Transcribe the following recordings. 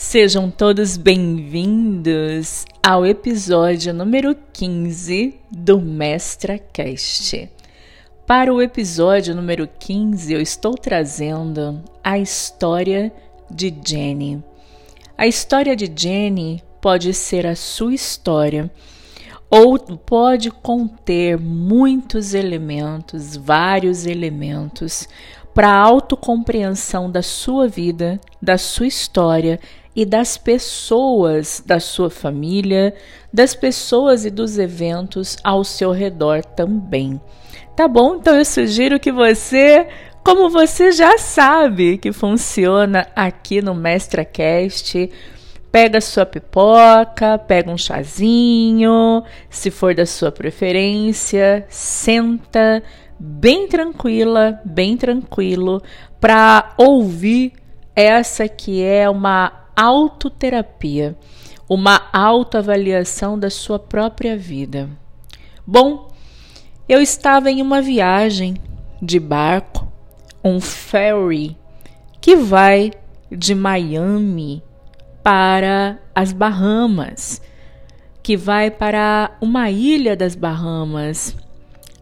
Sejam todos bem-vindos ao episódio número 15 do MestraCast. Para o episódio número 15, eu estou trazendo a história de Jenny. A história de Jenny pode ser a sua história ou pode conter muitos elementos, vários elementos para a autocompreensão da sua vida, da sua história e das pessoas da sua família, das pessoas e dos eventos ao seu redor também. Tá bom? Então eu sugiro que você, como você já sabe que funciona aqui no MestraCast, pega sua pipoca, pega um chazinho, se for da sua preferência, senta bem tranquila, bem tranquilo para ouvir essa que é uma autoterapia, uma autoavaliação da sua própria vida. Bom, eu estava em uma viagem de barco, um ferry que vai de Miami para as Bahamas, que vai para uma ilha das Bahamas,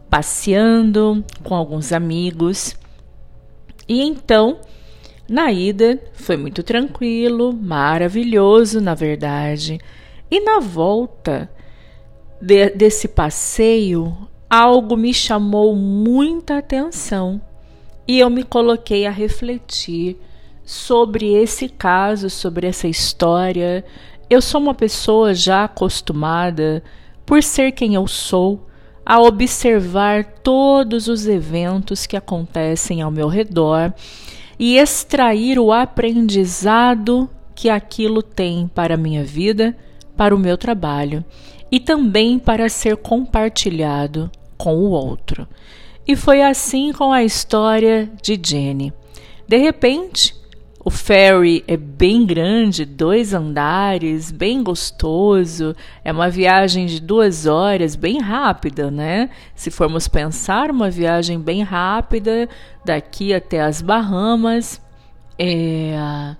passeando com alguns amigos. E então na ida foi muito tranquilo, maravilhoso, na verdade. E na volta de, desse passeio, algo me chamou muita atenção e eu me coloquei a refletir sobre esse caso, sobre essa história. Eu sou uma pessoa já acostumada, por ser quem eu sou, a observar todos os eventos que acontecem ao meu redor e extrair o aprendizado que aquilo tem para a minha vida, para o meu trabalho e também para ser compartilhado com o outro. E foi assim com a história de Jenny. De repente, o ferry é bem grande, dois andares, bem gostoso. É uma viagem de duas horas, bem rápida, né? Se formos pensar, uma viagem bem rápida daqui até as Bahamas. É...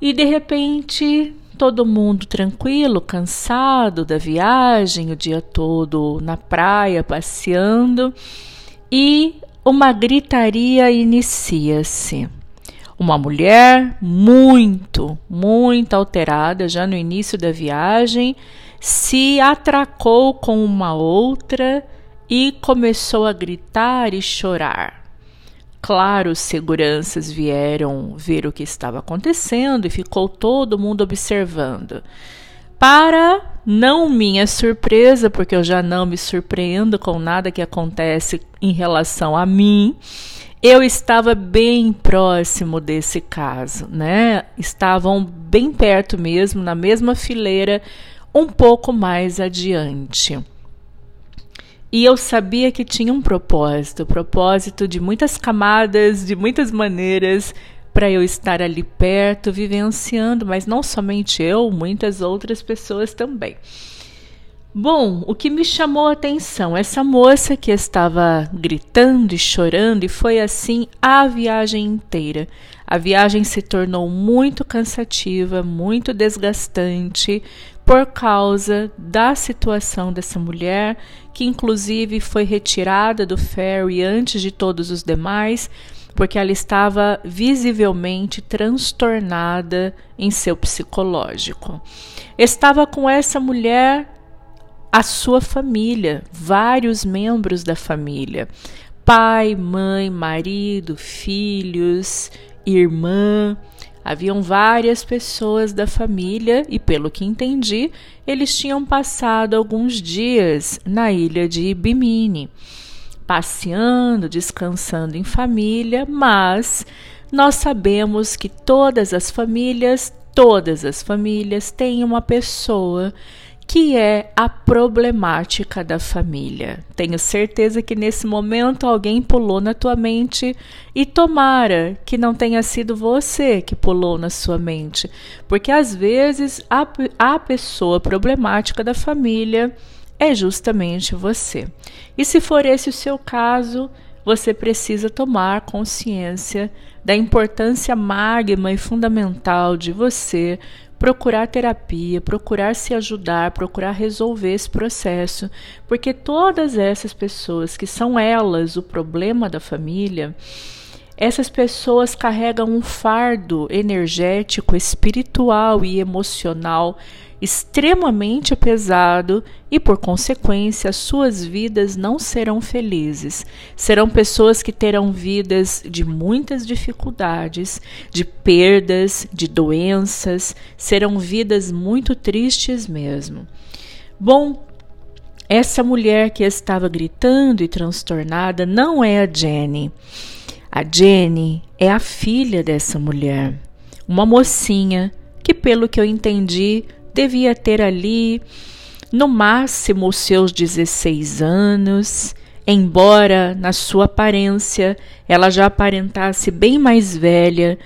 E de repente, todo mundo tranquilo, cansado da viagem, o dia todo na praia passeando, e uma gritaria inicia-se. Uma mulher muito, muito alterada já no início da viagem se atracou com uma outra e começou a gritar e chorar. Claro, os seguranças vieram ver o que estava acontecendo e ficou todo mundo observando. Para não minha surpresa, porque eu já não me surpreendo com nada que acontece em relação a mim, eu estava bem próximo desse caso, né? Estavam bem perto mesmo, na mesma fileira, um pouco mais adiante. E eu sabia que tinha um propósito, propósito de muitas camadas, de muitas maneiras para eu estar ali perto, vivenciando, mas não somente eu, muitas outras pessoas também. Bom, o que me chamou a atenção, essa moça que estava gritando e chorando, e foi assim a viagem inteira. A viagem se tornou muito cansativa, muito desgastante, por causa da situação dessa mulher, que inclusive foi retirada do ferry antes de todos os demais, porque ela estava visivelmente transtornada em seu psicológico. Estava com essa mulher a sua família, vários membros da família: pai, mãe, marido, filhos, irmã. Haviam várias pessoas da família e, pelo que entendi, eles tinham passado alguns dias na ilha de Bimini, passeando, descansando em família, mas nós sabemos que todas as famílias, todas as famílias têm uma pessoa que é a problemática da família. Tenho certeza que nesse momento alguém pulou na tua mente e tomara que não tenha sido você que pulou na sua mente, porque às vezes a, a pessoa problemática da família é justamente você. E se for esse o seu caso, você precisa tomar consciência da importância magma e fundamental de você procurar terapia, procurar se ajudar, procurar resolver esse processo, porque todas essas pessoas que são elas o problema da família, essas pessoas carregam um fardo energético, espiritual e emocional extremamente pesado e, por consequência, suas vidas não serão felizes. Serão pessoas que terão vidas de muitas dificuldades, de perdas, de doenças, serão vidas muito tristes mesmo. Bom, essa mulher que estava gritando e transtornada não é a Jenny. A Jenny é a filha dessa mulher, uma mocinha que, pelo que eu entendi, devia ter ali no máximo os seus 16 anos, embora na sua aparência ela já aparentasse bem mais velha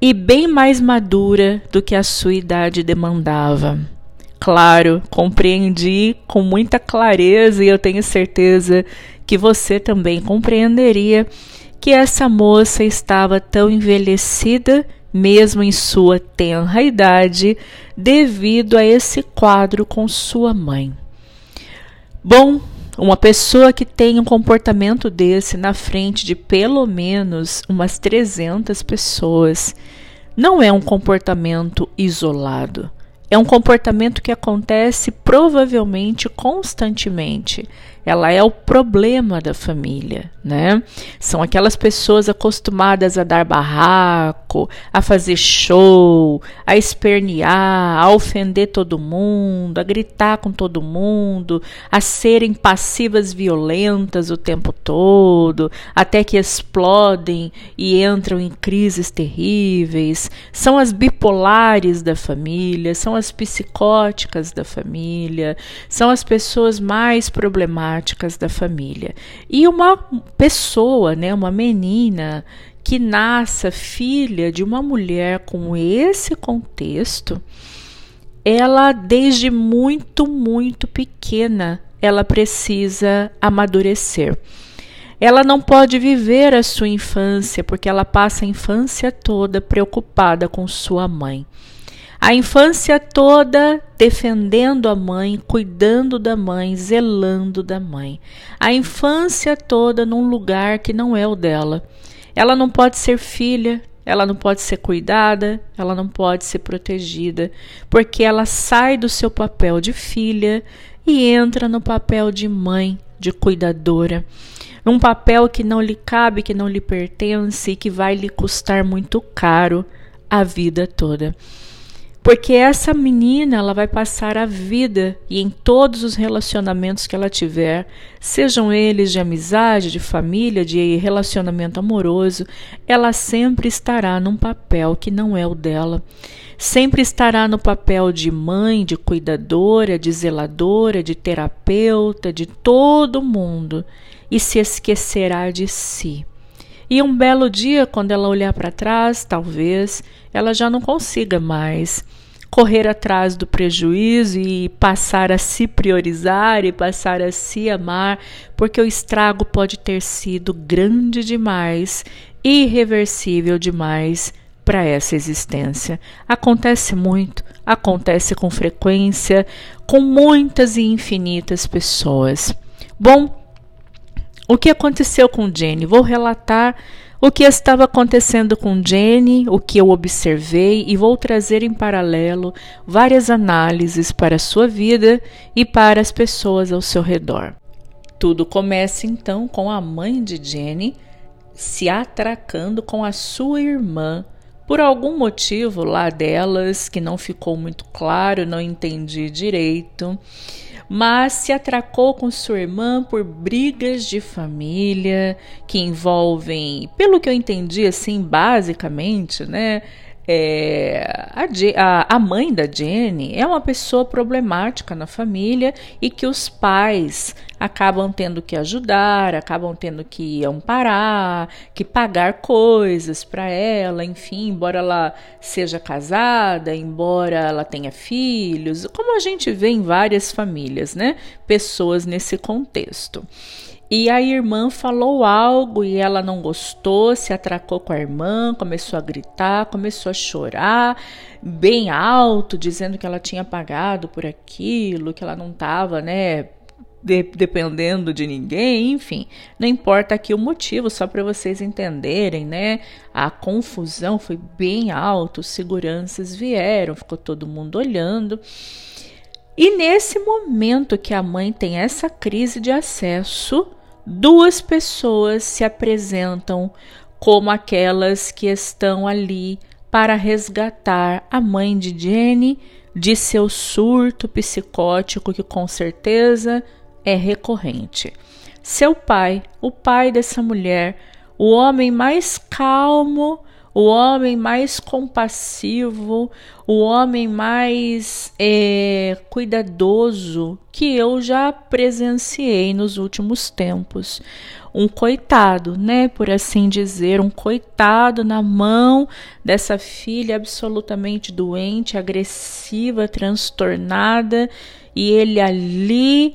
e bem mais madura do que a sua idade demandava. Claro, compreendi com muita clareza e eu tenho certeza que você também compreenderia que essa moça estava tão envelhecida mesmo em sua tenra idade, devido a esse quadro com sua mãe. Bom, uma pessoa que tem um comportamento desse na frente de pelo menos umas 300 pessoas não é um comportamento isolado. É um comportamento que acontece provavelmente constantemente ela é o problema da família, né? São aquelas pessoas acostumadas a dar barraco, a fazer show, a espernear, a ofender todo mundo, a gritar com todo mundo, a serem passivas violentas o tempo todo, até que explodem e entram em crises terríveis. São as bipolares da família, são as psicóticas da família, são as pessoas mais problemáticas problemáticas da família. E uma pessoa, né, uma menina que nasça filha de uma mulher com esse contexto, ela desde muito, muito pequena, ela precisa amadurecer. Ela não pode viver a sua infância porque ela passa a infância toda preocupada com sua mãe. A infância toda defendendo a mãe, cuidando da mãe, zelando da mãe. A infância toda num lugar que não é o dela. Ela não pode ser filha, ela não pode ser cuidada, ela não pode ser protegida, porque ela sai do seu papel de filha e entra no papel de mãe, de cuidadora, num papel que não lhe cabe, que não lhe pertence e que vai lhe custar muito caro a vida toda. Porque essa menina, ela vai passar a vida e em todos os relacionamentos que ela tiver, sejam eles de amizade, de família, de relacionamento amoroso, ela sempre estará num papel que não é o dela. Sempre estará no papel de mãe, de cuidadora, de zeladora, de terapeuta, de todo mundo e se esquecerá de si. E um belo dia, quando ela olhar para trás, talvez ela já não consiga mais correr atrás do prejuízo e passar a se priorizar e passar a se amar, porque o estrago pode ter sido grande demais, irreversível demais para essa existência. Acontece muito, acontece com frequência, com muitas e infinitas pessoas. Bom, o que aconteceu com Jenny? Vou relatar o que estava acontecendo com Jenny, o que eu observei e vou trazer em paralelo várias análises para a sua vida e para as pessoas ao seu redor. Tudo começa então com a mãe de Jenny se atracando com a sua irmã por algum motivo lá delas que não ficou muito claro, não entendi direito mas se atracou com sua irmã por brigas de família que envolvem, pelo que eu entendi assim, basicamente, né, é, a, a, mãe da Jenny é uma pessoa problemática na família e que os pais acabam tendo que ajudar, acabam tendo que amparar, que pagar coisas para ela, enfim, embora ela seja casada, embora ela tenha filhos, como a gente vê em várias famílias, né? Pessoas nesse contexto. E a irmã falou algo e ela não gostou, se atracou com a irmã, começou a gritar, começou a chorar bem alto, dizendo que ela tinha pagado por aquilo, que ela não estava, né, de, dependendo de ninguém, enfim, não importa aqui o motivo, só para vocês entenderem, né? A confusão foi bem alta, os seguranças vieram, ficou todo mundo olhando. E nesse momento que a mãe tem essa crise de acesso, duas pessoas se apresentam como aquelas que estão ali para resgatar a mãe de Jenny de seu surto psicótico que com certeza é recorrente. Seu pai, o pai dessa mulher, o homem mais calmo, o homem mais compassivo, o homem mais é, cuidadoso que eu já presenciei nos últimos tempos. Um coitado, né, por assim dizer, um coitado na mão dessa filha absolutamente doente, agressiva, transtornada, e ele ali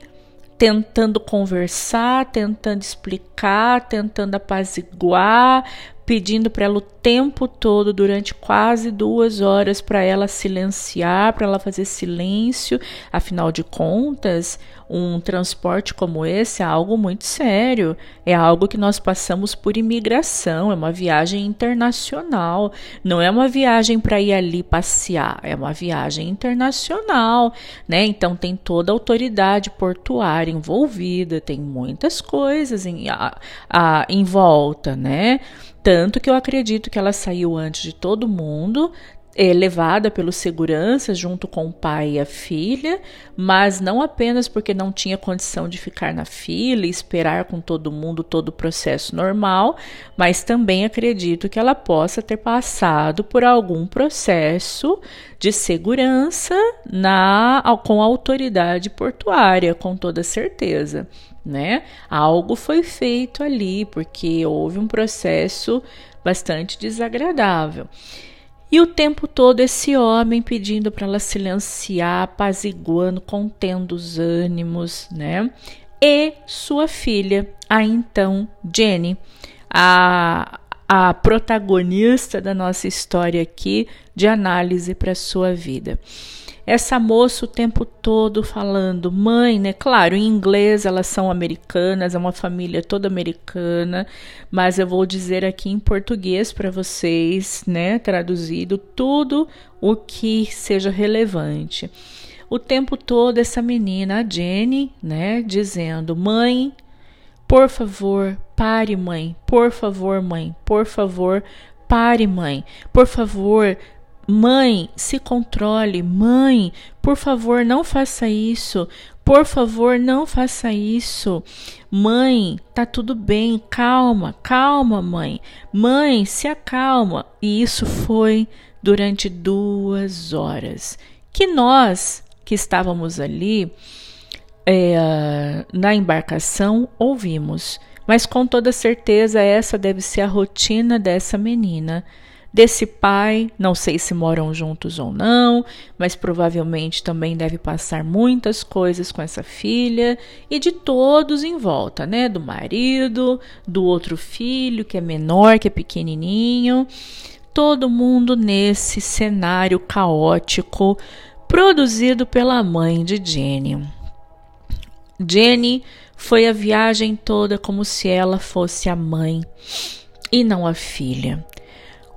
tentando conversar, tentando explicar, tentando apaziguar, pedindo para ela o tempo todo, durante quase duas horas, para ela silenciar, para ela fazer silêncio. Afinal de contas, um transporte como esse é algo muito sério, é algo que nós passamos por imigração, é uma viagem internacional, não é uma viagem para ir ali passear, é uma viagem internacional, né? Então tem toda a autoridade portuária envolvida, tem muitas coisas em, a, a, em volta, né? Tanto que eu acredito que ela saiu antes de todo mundo, é, levada pelos seguranças junto com o pai e a filha, mas não apenas porque não tinha condição de ficar na fila e esperar com todo mundo todo o processo normal, mas também acredito que ela possa ter passado por algum processo de segurança na com a autoridade portuária, com toda certeza né? Algo foi feito ali, porque houve um processo bastante desagradável. E o tempo todo esse homem pedindo para ela silenciar, apaziguando, contendo os ânimos, né? E sua filha, a então Jenny, a, a protagonista da nossa história aqui de análise para sua vida essa moça o tempo todo falando mãe, né? Claro, em inglês elas são americanas, é uma família toda americana, mas eu vou dizer aqui em português para vocês, né? Traduzido tudo o que seja relevante. O tempo todo essa menina, a Jenny, né, dizendo: "Mãe, por favor, pare, mãe. Por favor, mãe. Por favor, pare, mãe. Por favor, Mãe, se controle. Mãe, por favor, não faça isso. Por favor, não faça isso. Mãe, tá tudo bem. Calma, calma, mãe. Mãe, se acalma. E isso foi durante duas horas. Que nós que estávamos ali é, na embarcação ouvimos. Mas com toda certeza, essa deve ser a rotina dessa menina desse pai, não sei se moram juntos ou não, mas provavelmente também deve passar muitas coisas com essa filha e de todos em volta, né? Do marido, do outro filho que é menor, que é pequenininho, todo mundo nesse cenário caótico produzido pela mãe de Jenny. Jenny foi a viagem toda como se ela fosse a mãe e não a filha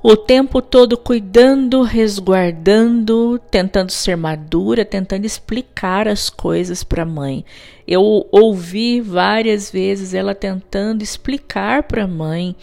o tempo todo cuidando, resguardando, tentando ser madura, tentando explicar as coisas para a mãe. Eu ouvi várias vezes ela tentando explicar para a mãe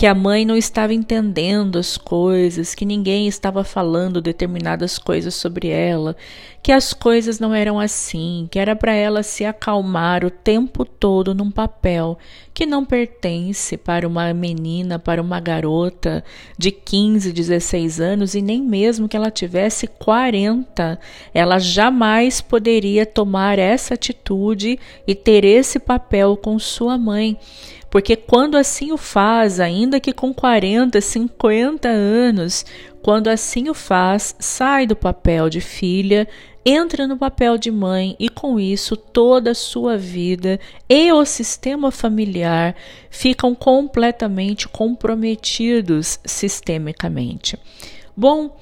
que a mãe não estava entendendo as coisas, que ninguém estava falando determinadas coisas sobre ela, que as coisas não eram assim, que era para ela se acalmar o tempo todo num papel que não pertence para uma menina, para uma garota de 15, 16 anos e nem mesmo que ela tivesse 40. Ela jamais poderia tomar essa atitude e ter esse papel com sua mãe porque quando assim o faz, ainda que com 40, 50 anos, quando assim o faz, sai do papel de filha entra no papel de mãe e com isso toda a sua vida e o sistema familiar ficam completamente comprometidos sistemicamente. Bom,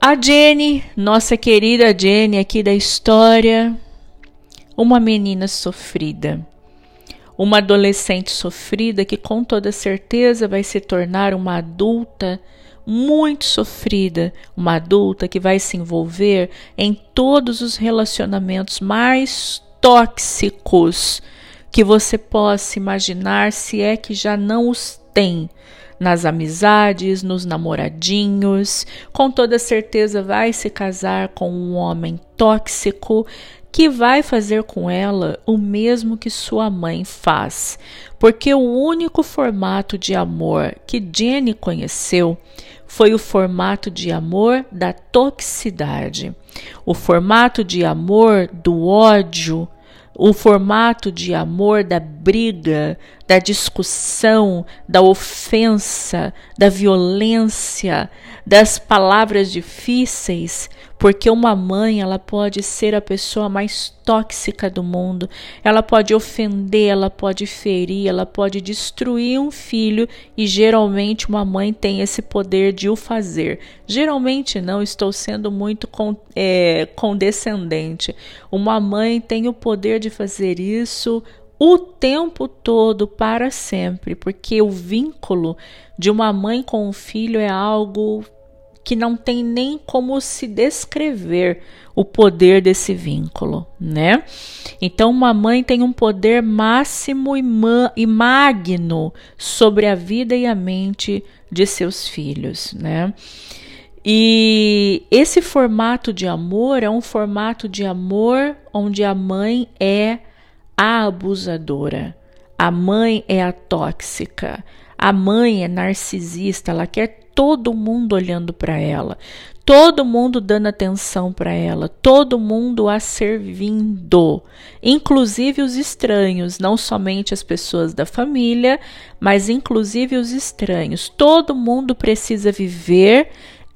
a Jenny, nossa querida Jenny aqui da história, uma menina sofrida. Uma adolescente sofrida que com toda certeza vai se tornar uma adulta muito sofrida, uma adulta que vai se envolver em todos os relacionamentos mais tóxicos que você possa imaginar, se é que já não os tem. Nas amizades, nos namoradinhos, com toda certeza vai se casar com um homem tóxico que vai fazer com ela o mesmo que sua mãe faz, porque o único formato de amor que Jenny conheceu foi o formato de amor da toxicidade, o formato de amor do ódio, o formato de amor da briga, da discussão, da ofensa, da violência, das palavras difíceis, porque uma mãe, ela pode ser a pessoa mais tóxica do mundo. Ela pode ofender, ela pode ferir, ela pode destruir um filho e geralmente uma mãe tem esse poder de o fazer. Geralmente não, estou sendo muito con é, condescendente. Uma mãe tem o poder de fazer isso o tempo todo para sempre, porque o vínculo de uma mãe com um filho é algo que não tem nem como se descrever o poder desse vínculo, né? Então, uma mãe tem um poder máximo e, e magno sobre a vida e a mente de seus filhos, né? E esse formato de amor é um formato de amor onde a mãe é a abusadora, a mãe é a tóxica, a mãe é narcisista, ela quer todo mundo olhando para ela, todo mundo dando atenção para ela, todo mundo a servindo, inclusive os estranhos, não somente as pessoas da família, mas inclusive os estranhos. Todo mundo precisa viver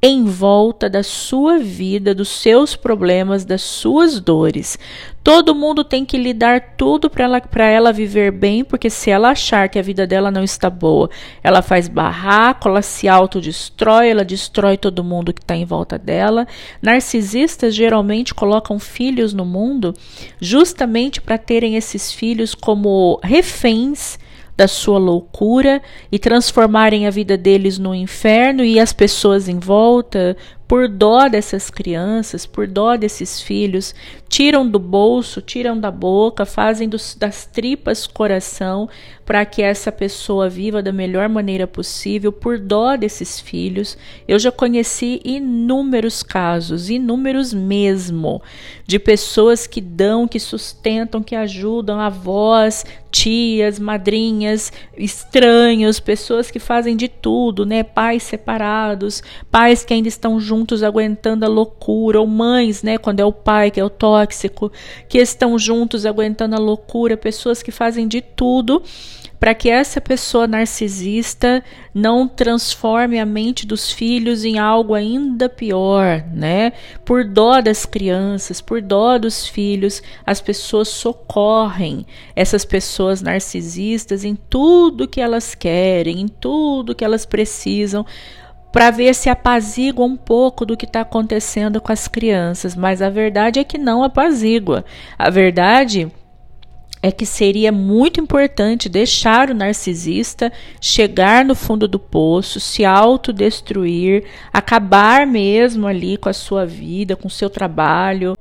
em volta da sua vida, dos seus problemas, das suas dores. Todo mundo tem que lhe dar tudo para ela, ela viver bem, porque se ela achar que a vida dela não está boa, ela faz barraco, ela se autodestrói, ela destrói todo mundo que está em volta dela. Narcisistas geralmente colocam filhos no mundo justamente para terem esses filhos como reféns da sua loucura e transformarem a vida deles no inferno e as pessoas em volta, por dó dessas crianças, por dó desses filhos, tiram do bolso, tiram da boca, fazem dos, das tripas coração para que essa pessoa viva da melhor maneira possível, por dó desses filhos. Eu já conheci inúmeros casos, inúmeros mesmo, de pessoas que dão, que sustentam, que ajudam avós, tias, madrinhas, estranhos, pessoas que fazem de tudo, né? Pais separados, pais que ainda estão juntos aguentando a loucura, ou mães, né? Quando é o pai que é o tóxico, que estão juntos aguentando a loucura, pessoas que fazem de tudo para que essa pessoa narcisista não transforme a mente dos filhos em algo ainda pior, né? Por dó das crianças, por dó dos filhos, as pessoas socorrem essas pessoas narcisistas em tudo que elas querem, em tudo que elas precisam para ver se apazigua um pouco do que está acontecendo com as crianças, mas a verdade é que não apazigua. A verdade é que seria muito importante deixar o narcisista chegar no fundo do poço, se autodestruir, acabar mesmo ali com a sua vida, com o seu trabalho,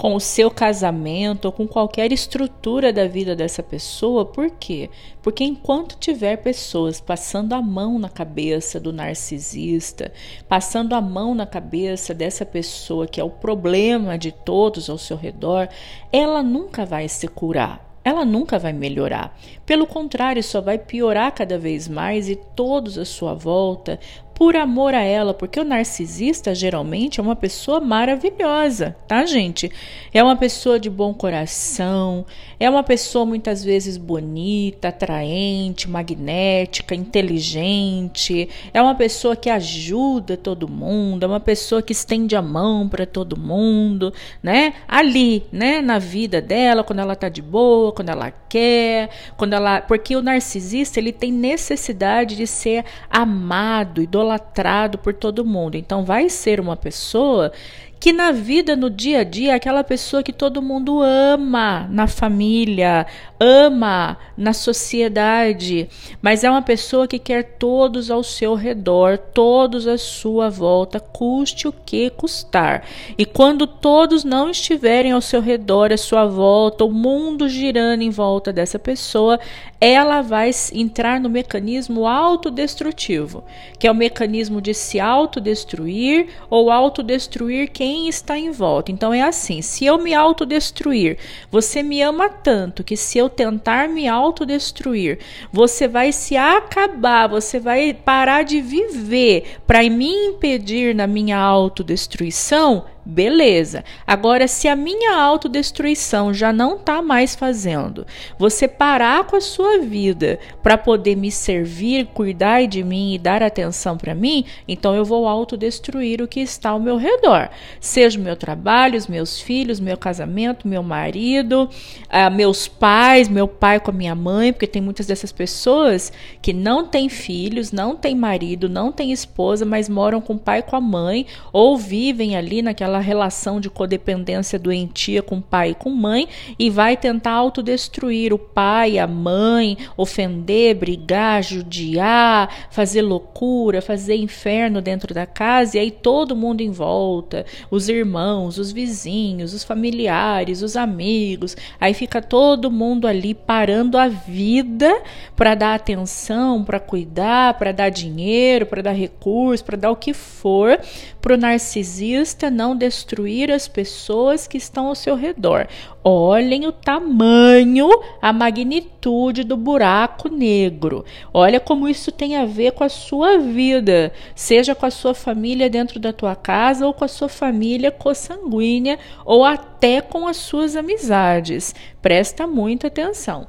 com o seu casamento ou com qualquer estrutura da vida dessa pessoa. Por quê? Porque enquanto tiver pessoas passando a mão na cabeça do narcisista, passando a mão na cabeça dessa pessoa que é o problema de todos ao seu redor, ela nunca vai se curar ela nunca vai melhorar. Pelo contrário, só vai piorar cada vez mais e todos à sua volta por amor a ela, porque o narcisista geralmente é uma pessoa maravilhosa, tá, gente? É uma pessoa de bom coração, é uma pessoa muitas vezes bonita, atraente, magnética, inteligente, é uma pessoa que ajuda todo mundo, é uma pessoa que estende a mão para todo mundo, né? Ali, né, na vida dela, quando ela tá de boa, quando ela quer, quando ela, porque o narcisista, ele tem necessidade de ser amado, idolatrado, idolatrado por todo mundo. Então vai ser uma pessoa que na vida, no dia a dia, é aquela pessoa que todo mundo ama na família, ama na sociedade, mas é uma pessoa que quer todos ao seu redor, todos à sua volta, custe o que custar. E quando todos não estiverem ao seu redor, à sua volta, o mundo girando em volta dessa pessoa, ela vai entrar no mecanismo autodestrutivo, que é o mecanismo de se autodestruir ou autodestruir quem está em volta. Então é assim: se eu me autodestruir, você me ama tanto que se eu tentar me autodestruir, você vai se acabar, você vai parar de viver para me impedir na minha autodestruição. Beleza. Agora, se a minha autodestruição já não está mais fazendo você parar com a sua vida para poder me servir, cuidar de mim e dar atenção para mim, então eu vou autodestruir o que está ao meu redor. Seja o meu trabalho, os meus filhos, meu casamento, meu marido, uh, meus pais, meu pai com a minha mãe, porque tem muitas dessas pessoas que não têm filhos, não têm marido, não têm esposa, mas moram com o pai e com a mãe ou vivem ali naquela relação de codependência doentia com pai e com mãe e vai tentar autodestruir o pai, a mãe, ofender, brigar, judiar, fazer loucura, fazer inferno dentro da casa e aí todo mundo em volta, os irmãos, os vizinhos, os familiares, os amigos, aí fica todo mundo ali parando a vida para dar atenção, para cuidar, para dar dinheiro, para dar recurso, para dar o que for para o narcisista não destruir as pessoas que estão ao seu redor. Olhem o tamanho, a magnitude do buraco negro. Olha como isso tem a ver com a sua vida, seja com a sua família dentro da tua casa ou com a sua família consanguínea ou até com as suas amizades. Presta muita atenção.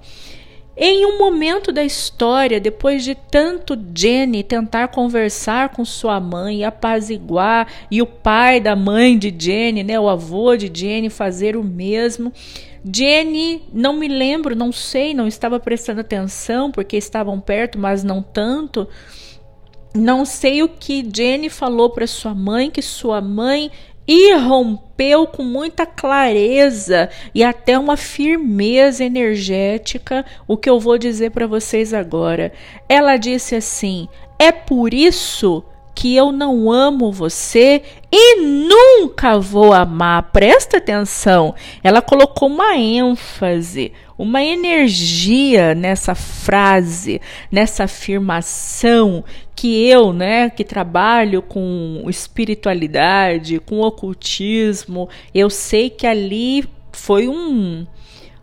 Em um momento da história, depois de tanto Jenny tentar conversar com sua mãe, apaziguar, e o pai da mãe de Jenny, né, o avô de Jenny, fazer o mesmo, Jenny, não me lembro, não sei, não estava prestando atenção porque estavam perto, mas não tanto. Não sei o que Jenny falou para sua mãe, que sua mãe irrompeu com muita clareza e até uma firmeza energética o que eu vou dizer para vocês agora. Ela disse assim: "É por isso que eu não amo você e nunca vou amar. Presta atenção. Ela colocou uma ênfase, uma energia nessa frase, nessa afirmação que eu, né, que trabalho com espiritualidade, com ocultismo, eu sei que ali foi um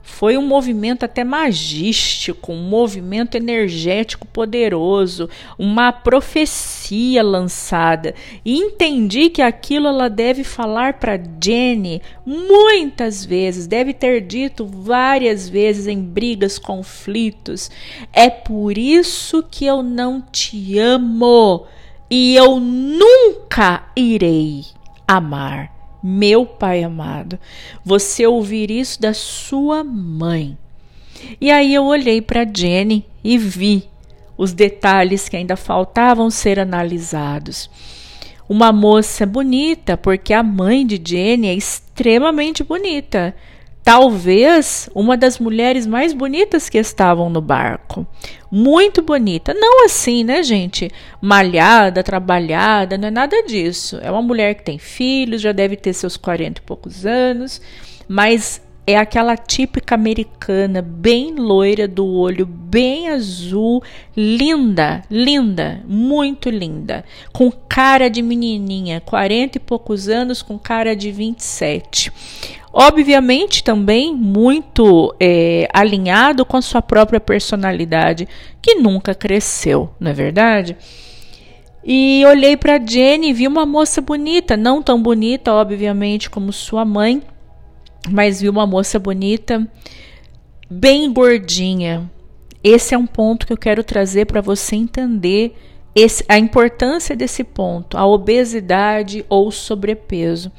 foi um movimento até magístico, um movimento energético poderoso, uma profecia lançada. E entendi que aquilo ela deve falar para Jenny muitas vezes, deve ter dito várias vezes em brigas, conflitos. É por isso que eu não te amo e eu nunca irei amar meu Pai amado, você ouvir isso da sua mãe. E aí eu olhei para Jenny e vi os detalhes que ainda faltavam ser analisados. Uma moça bonita, porque a mãe de Jenny é extremamente bonita talvez uma das mulheres mais bonitas que estavam no barco. Muito bonita. Não assim, né, gente? Malhada, trabalhada, não é nada disso. É uma mulher que tem filhos, já deve ter seus 40 e poucos anos, mas é aquela típica americana, bem loira do olho, bem azul, linda, linda, muito linda, com cara de menininha, 40 e poucos anos, com cara de 27. Obviamente, também muito é, alinhado com a sua própria personalidade, que nunca cresceu, não é verdade? E olhei para Jenny e vi uma moça bonita, não tão bonita, obviamente, como sua mãe, mas vi uma moça bonita, bem gordinha. Esse é um ponto que eu quero trazer para você entender esse, a importância desse ponto, a obesidade ou sobrepeso.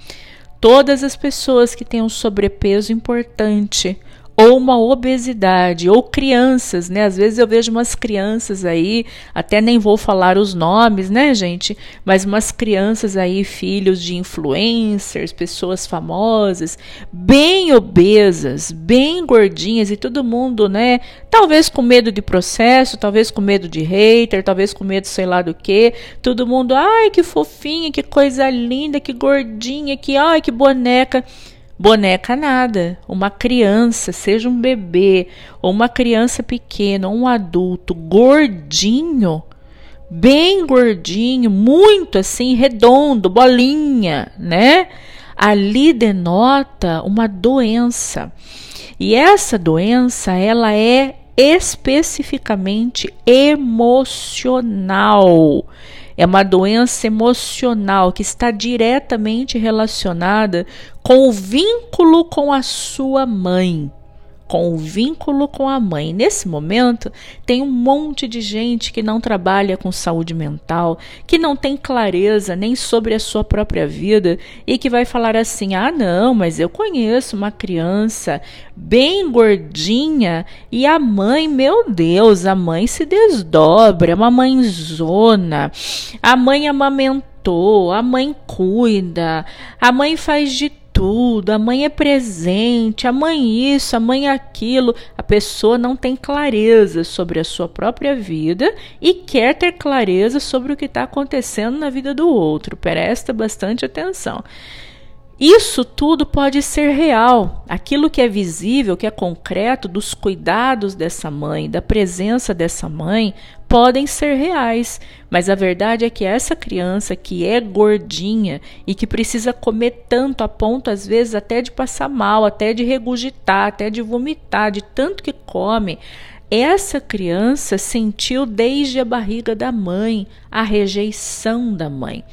Todas as pessoas que têm um sobrepeso importante ou uma obesidade, ou crianças, né? Às vezes eu vejo umas crianças aí, até nem vou falar os nomes, né, gente? Mas umas crianças aí, filhos de influencers, pessoas famosas, bem obesas, bem gordinhas e todo mundo, né? Talvez com medo de processo, talvez com medo de hater, talvez com medo sei lá do que. Todo mundo, ai, que fofinha, que coisa linda, que gordinha, que ai, que boneca. Boneca nada. Uma criança, seja um bebê, ou uma criança pequena, ou um adulto gordinho, bem gordinho, muito assim, redondo, bolinha, né? Ali denota uma doença. E essa doença, ela é especificamente emocional. É uma doença emocional que está diretamente relacionada com o vínculo com a sua mãe com o vínculo com a mãe. Nesse momento, tem um monte de gente que não trabalha com saúde mental, que não tem clareza nem sobre a sua própria vida e que vai falar assim: ah, não, mas eu conheço uma criança bem gordinha e a mãe, meu Deus, a mãe se desdobra, é uma mãezona, a mãe amamentou, a mãe cuida, a mãe faz de tudo, a mãe é presente, a mãe isso, a mãe aquilo. A pessoa não tem clareza sobre a sua própria vida e quer ter clareza sobre o que está acontecendo na vida do outro. Presta bastante atenção. Isso tudo pode ser real. Aquilo que é visível, que é concreto, dos cuidados dessa mãe, da presença dessa mãe, podem ser reais. Mas a verdade é que essa criança que é gordinha e que precisa comer tanto a ponto, às vezes, até de passar mal, até de regurgitar, até de vomitar, de tanto que come, essa criança sentiu desde a barriga da mãe a rejeição da mãe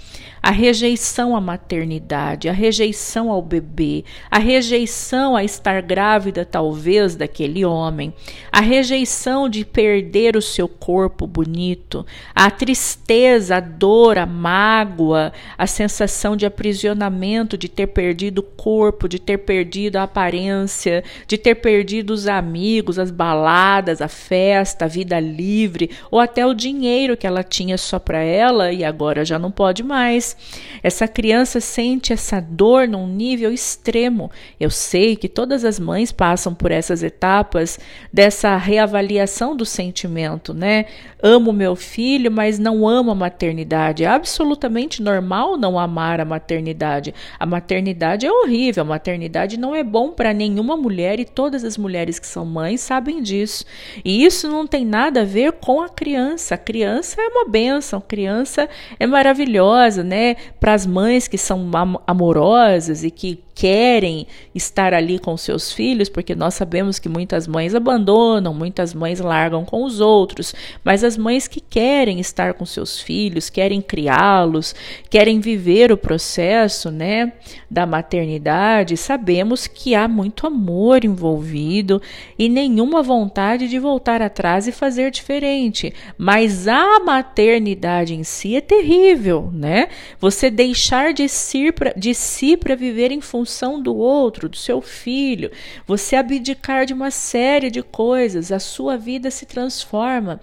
a rejeição à maternidade, a rejeição ao bebê, a rejeição a estar grávida, talvez, daquele homem, a rejeição de perder o seu corpo bonito, a tristeza, a dor, a mágoa, a sensação de aprisionamento, de ter perdido o corpo, de ter perdido a aparência, de ter perdido os amigos, as baladas, a festa, a vida livre, ou até o dinheiro que ela tinha só para ela e agora já não pode mais. Essa criança sente essa dor num nível extremo. Eu sei que todas as mães passam por essas etapas dessa reavaliação do sentimento, né? Amo meu filho, mas não amo a maternidade. É absolutamente normal não amar a maternidade. A maternidade é horrível, a maternidade não é bom para nenhuma mulher e todas as mulheres que são mães sabem disso. E isso não tem nada a ver com a criança. A criança é uma benção, a criança é maravilhosa, né? Para as mães que são amorosas e que querem estar ali com seus filhos, porque nós sabemos que muitas mães abandonam, muitas mães largam com os outros, mas as mães que querem estar com seus filhos, querem criá-los, querem viver o processo, né, da maternidade, sabemos que há muito amor envolvido e nenhuma vontade de voltar atrás e fazer diferente, mas a maternidade em si é terrível, né? Você deixar de si para viver em função função do outro, do seu filho, você abdicar de uma série de coisas, a sua vida se transforma.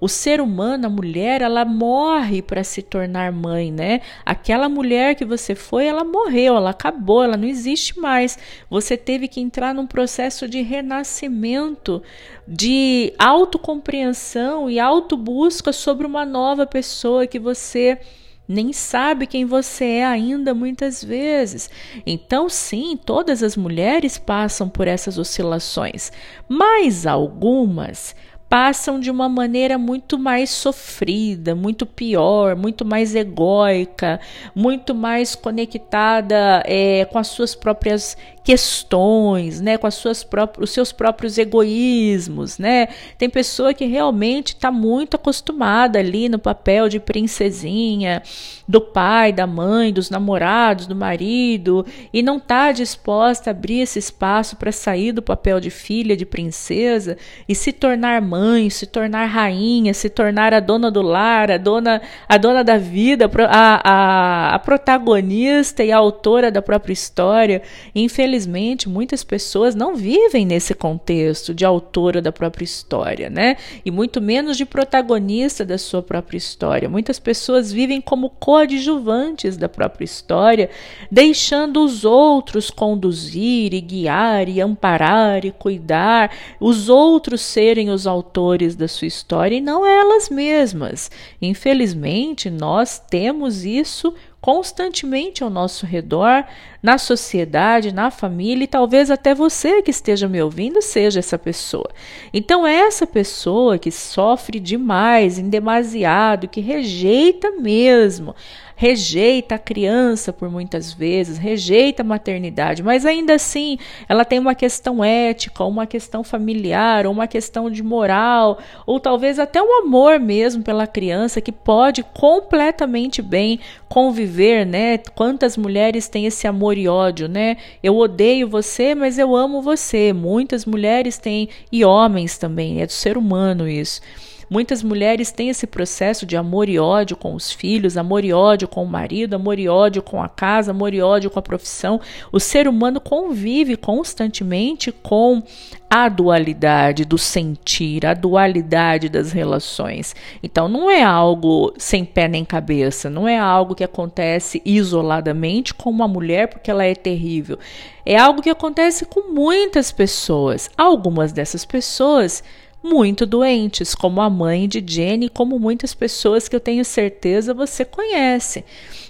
O ser humano, a mulher, ela morre para se tornar mãe, né? Aquela mulher que você foi, ela morreu, ela acabou, ela não existe mais. Você teve que entrar num processo de renascimento, de autocompreensão e autobusca sobre uma nova pessoa que você nem sabe quem você é ainda muitas vezes. Então, sim, todas as mulheres passam por essas oscilações, mas algumas passam de uma maneira muito mais sofrida, muito pior, muito mais egóica, muito mais conectada é, com as suas próprias questões, né, com as suas próprias, os seus próprios egoísmos, né? Tem pessoa que realmente está muito acostumada ali no papel de princesinha, do pai, da mãe, dos namorados, do marido, e não está disposta a abrir esse espaço para sair do papel de filha, de princesa e se tornar mãe, se tornar rainha, se tornar a dona do lar, a dona, a dona da vida, a, a, a protagonista e a autora da própria história. Infelizmente infelizmente, muitas pessoas não vivem nesse contexto de autora da própria história, né? E muito menos de protagonista da sua própria história. Muitas pessoas vivem como coadjuvantes da própria história, deixando os outros conduzir e guiar e amparar e cuidar, os outros serem os autores da sua história e não elas mesmas. Infelizmente, nós temos isso constantemente ao nosso redor, na sociedade, na família e talvez até você que esteja me ouvindo seja essa pessoa. Então, é essa pessoa que sofre demais, em demasiado, que rejeita mesmo rejeita a criança por muitas vezes, rejeita a maternidade, mas ainda assim ela tem uma questão ética, uma questão familiar, uma questão de moral, ou talvez até um amor mesmo pela criança que pode completamente bem conviver, né? Quantas mulheres têm esse amor e ódio, né? Eu odeio você, mas eu amo você. Muitas mulheres têm e homens também, é do ser humano isso. Muitas mulheres têm esse processo de amor e ódio com os filhos, amor e ódio com o marido, amor e ódio com a casa, amor e ódio com a profissão. O ser humano convive constantemente com a dualidade do sentir, a dualidade das relações. Então não é algo sem pé nem cabeça, não é algo que acontece isoladamente com uma mulher porque ela é terrível. É algo que acontece com muitas pessoas. Algumas dessas pessoas muito doentes, como a mãe de Jenny, como muitas pessoas que eu tenho certeza você conhece.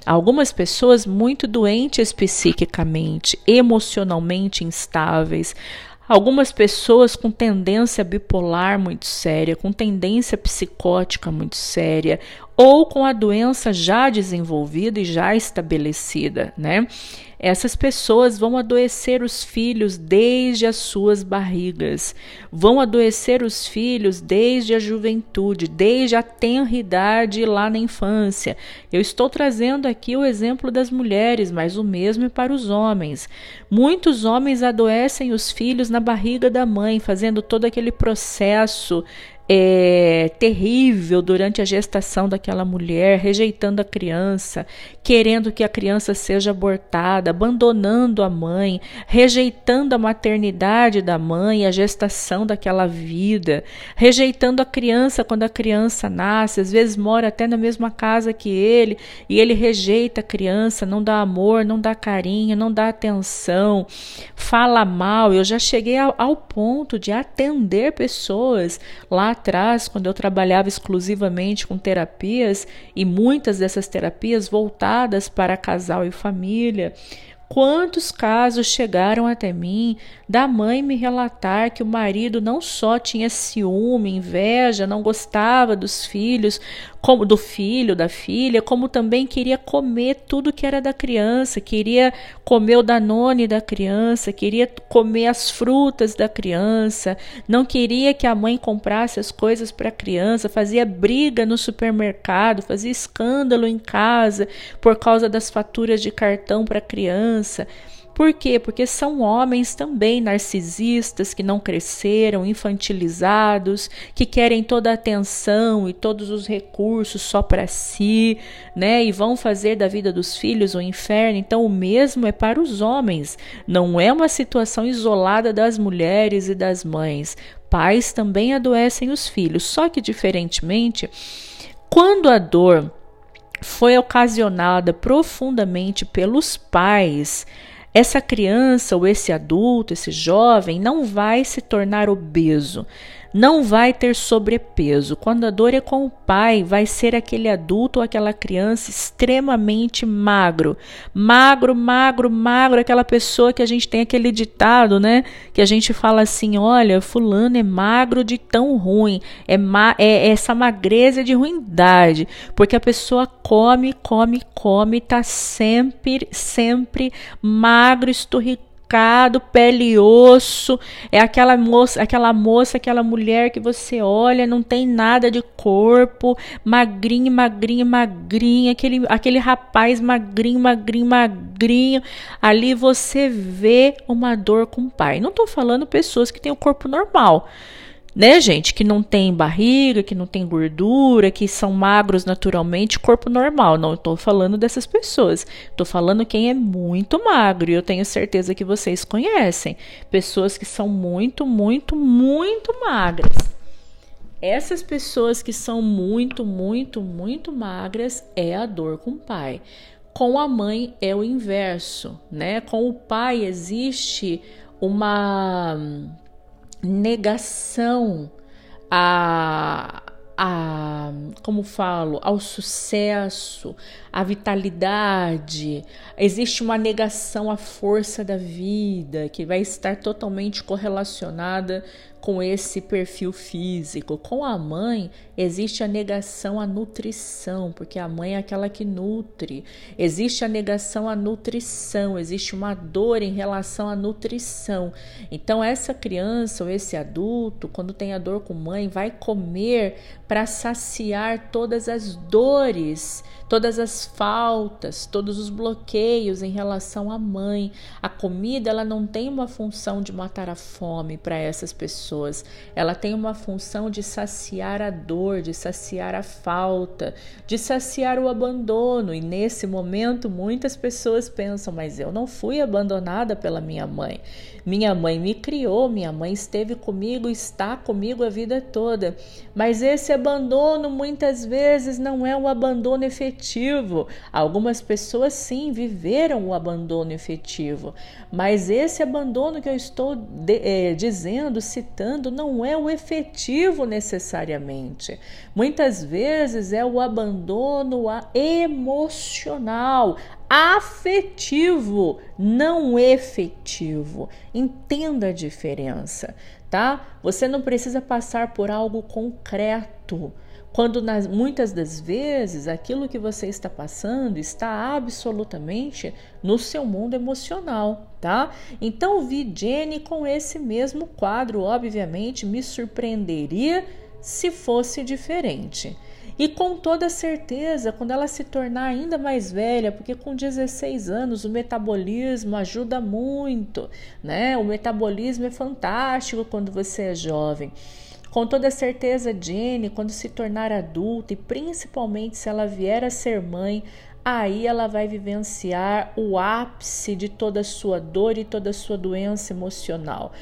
Algumas pessoas muito doentes psiquicamente, emocionalmente instáveis. Algumas pessoas com tendência bipolar muito séria, com tendência psicótica muito séria, ou com a doença já desenvolvida e já estabelecida, né? Essas pessoas vão adoecer os filhos desde as suas barrigas, vão adoecer os filhos desde a juventude, desde a tenridade lá na infância. Eu estou trazendo aqui o exemplo das mulheres, mas o mesmo é para os homens. Muitos homens adoecem os filhos na barriga da mãe, fazendo todo aquele processo é, terrível durante a gestação daquela mulher, rejeitando a criança, querendo que a criança seja abortada, abandonando a mãe, rejeitando a maternidade da mãe, a gestação daquela vida, rejeitando a criança quando a criança nasce, às vezes mora até na mesma casa que ele e ele rejeita a criança, não dá amor, não dá carinho, não dá atenção, fala mal. Eu já cheguei ao, ao ponto de atender pessoas lá atrás, quando eu trabalhava exclusivamente com terapias e muitas dessas terapias voltadas para casal e família, Quantos casos chegaram até mim da mãe me relatar que o marido não só tinha ciúme, inveja, não gostava dos filhos, como do filho, da filha, como também queria comer tudo que era da criança, queria comer o danone da criança, queria comer as frutas da criança, não queria que a mãe comprasse as coisas para a criança, fazia briga no supermercado, fazia escândalo em casa por causa das faturas de cartão para a criança. Por quê? Porque são homens também narcisistas que não cresceram, infantilizados, que querem toda a atenção e todos os recursos só para si, né? E vão fazer da vida dos filhos o um inferno. Então, o mesmo é para os homens. Não é uma situação isolada das mulheres e das mães. Pais também adoecem os filhos, só que diferentemente, quando a dor foi ocasionada profundamente pelos pais, essa criança ou esse adulto, esse jovem, não vai se tornar obeso, não vai ter sobrepeso. Quando a dor é com o pai, vai ser aquele adulto ou aquela criança extremamente magro. Magro, magro, magro, aquela pessoa que a gente tem aquele ditado, né? Que a gente fala assim: olha, fulano é magro de tão ruim, é, ma é essa magreza de ruindade, porque a pessoa come, come, come, tá sempre, sempre magro, esturricado pele e osso, é aquela moça, aquela moça, aquela mulher que você olha, não tem nada de corpo, magrinho, magrinho, magrinho, aquele, aquele rapaz magrinho, magrinho, magrinho. Ali você vê uma dor com o pai. Não estou falando pessoas que têm o corpo normal né, gente, que não tem barriga, que não tem gordura, que são magros naturalmente, corpo normal. Não estou falando dessas pessoas. Estou falando quem é muito magro. E eu tenho certeza que vocês conhecem pessoas que são muito, muito, muito magras. Essas pessoas que são muito, muito, muito magras é a dor com o pai. Com a mãe é o inverso, né? Com o pai existe uma negação a, a como falo, ao sucesso, à vitalidade. Existe uma negação à força da vida que vai estar totalmente correlacionada com esse perfil físico. Com a mãe, existe a negação à nutrição, porque a mãe é aquela que nutre. Existe a negação à nutrição, existe uma dor em relação à nutrição. Então, essa criança ou esse adulto, quando tem a dor com mãe, vai comer para saciar todas as dores todas as faltas, todos os bloqueios em relação à mãe. A comida ela não tem uma função de matar a fome para essas pessoas. Ela tem uma função de saciar a dor, de saciar a falta, de saciar o abandono. E nesse momento muitas pessoas pensam: "Mas eu não fui abandonada pela minha mãe. Minha mãe me criou, minha mãe esteve comigo, está comigo a vida toda". Mas esse abandono muitas vezes não é um abandono efetivo. Algumas pessoas sim viveram o abandono efetivo, mas esse abandono que eu estou de, é, dizendo, citando, não é o efetivo necessariamente. Muitas vezes é o abandono emocional, afetivo, não efetivo. Entenda a diferença, tá? Você não precisa passar por algo concreto quando nas, muitas das vezes aquilo que você está passando está absolutamente no seu mundo emocional, tá? Então vi Jenny com esse mesmo quadro, obviamente me surpreenderia se fosse diferente. E com toda certeza, quando ela se tornar ainda mais velha, porque com 16 anos o metabolismo ajuda muito, né? O metabolismo é fantástico quando você é jovem. Com toda certeza, Jenny, quando se tornar adulta e principalmente se ela vier a ser mãe, aí ela vai vivenciar o ápice de toda a sua dor e toda a sua doença emocional.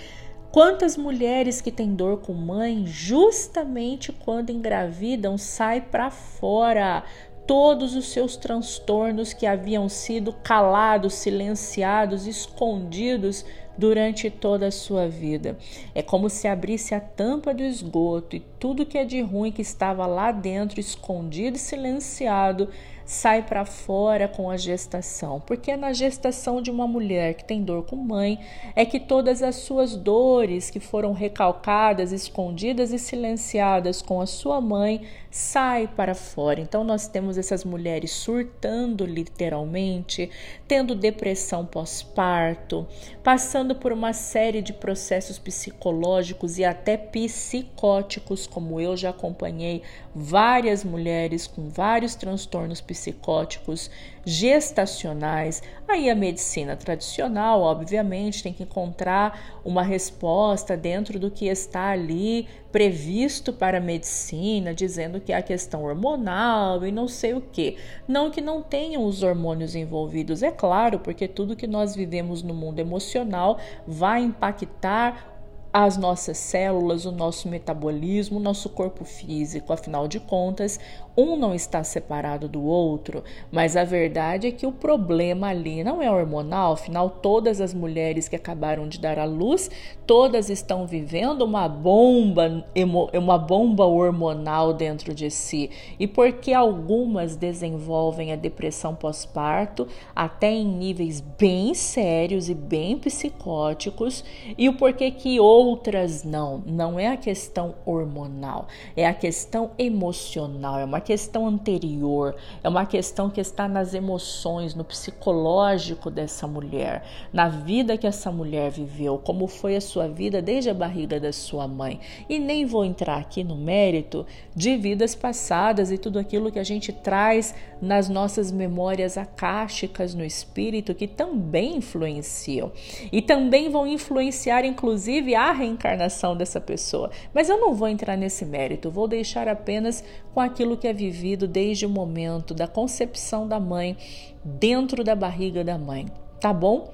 Quantas mulheres que têm dor com mãe, justamente quando engravidam, sai para fora todos os seus transtornos que haviam sido calados, silenciados, escondidos durante toda a sua vida. É como se abrisse a tampa do esgoto e tudo que é de ruim que estava lá dentro, escondido e silenciado, sai para fora com a gestação, porque é na gestação de uma mulher que tem dor com mãe é que todas as suas dores que foram recalcadas, escondidas e silenciadas com a sua mãe sai para fora. Então nós temos essas mulheres surtando literalmente, tendo depressão pós-parto, passando por uma série de processos psicológicos e até psicóticos, como eu já acompanhei várias mulheres com vários transtornos psicóticos gestacionais. Aí a medicina tradicional, obviamente, tem que encontrar uma resposta dentro do que está ali previsto para a medicina, dizendo que é a questão hormonal e não sei o que. Não que não tenham os hormônios envolvidos, é claro, porque tudo que nós vivemos no mundo emocional vai impactar as nossas células, o nosso metabolismo, o nosso corpo físico. Afinal de contas, um não está separado do outro, mas a verdade é que o problema ali não é hormonal, afinal, todas as mulheres que acabaram de dar à luz, todas estão vivendo uma bomba, uma bomba hormonal dentro de si. E porque algumas desenvolvem a depressão pós-parto, até em níveis bem sérios e bem psicóticos, e o porquê que outras não. Não é a questão hormonal, é a questão emocional, é uma questão anterior, é uma questão que está nas emoções, no psicológico dessa mulher, na vida que essa mulher viveu, como foi a sua vida desde a barriga da sua mãe. E nem vou entrar aqui no mérito de vidas passadas e tudo aquilo que a gente traz nas nossas memórias acásticas no espírito que também influenciam e também vão influenciar inclusive a reencarnação dessa pessoa. Mas eu não vou entrar nesse mérito, vou deixar apenas com aquilo que é vivido desde o momento da concepção da mãe dentro da barriga da mãe, tá bom?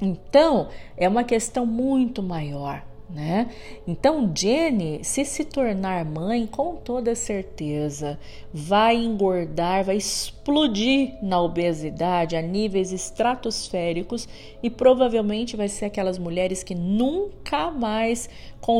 Então, é uma questão muito maior né? Então, Jenny, se se tornar mãe, com toda certeza, vai engordar, vai explodir na obesidade a níveis estratosféricos e provavelmente vai ser aquelas mulheres que nunca mais